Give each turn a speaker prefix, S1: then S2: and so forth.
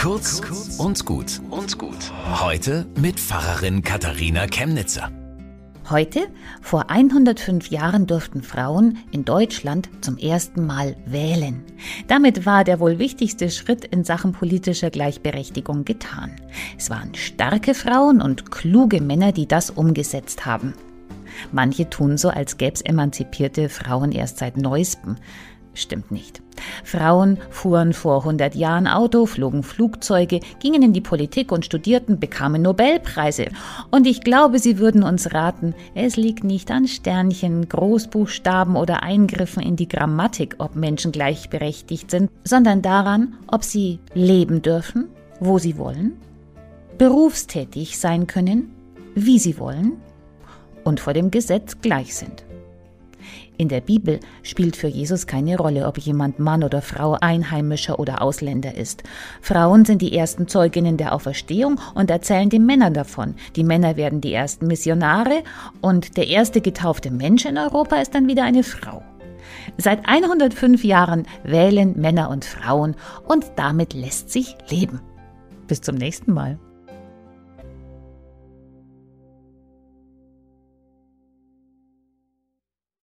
S1: Kurz und gut und gut. Heute mit Pfarrerin Katharina Chemnitzer.
S2: Heute, vor 105 Jahren, durften Frauen in Deutschland zum ersten Mal wählen. Damit war der wohl wichtigste Schritt in Sachen politischer Gleichberechtigung getan. Es waren starke Frauen und kluge Männer, die das umgesetzt haben. Manche tun so, als gäbe es emanzipierte Frauen erst seit neuestem. Stimmt nicht. Frauen fuhren vor 100 Jahren Auto, flogen Flugzeuge, gingen in die Politik und studierten, bekamen Nobelpreise. Und ich glaube, sie würden uns raten, es liegt nicht an Sternchen, Großbuchstaben oder Eingriffen in die Grammatik, ob Menschen gleichberechtigt sind, sondern daran, ob sie leben dürfen, wo sie wollen, berufstätig sein können, wie sie wollen und vor dem Gesetz gleich sind. In der Bibel spielt für Jesus keine Rolle, ob jemand Mann oder Frau, Einheimischer oder Ausländer ist. Frauen sind die ersten Zeuginnen der Auferstehung und erzählen den Männern davon. Die Männer werden die ersten Missionare und der erste getaufte Mensch in Europa ist dann wieder eine Frau. Seit 105 Jahren wählen Männer und Frauen und damit lässt sich leben. Bis zum nächsten Mal.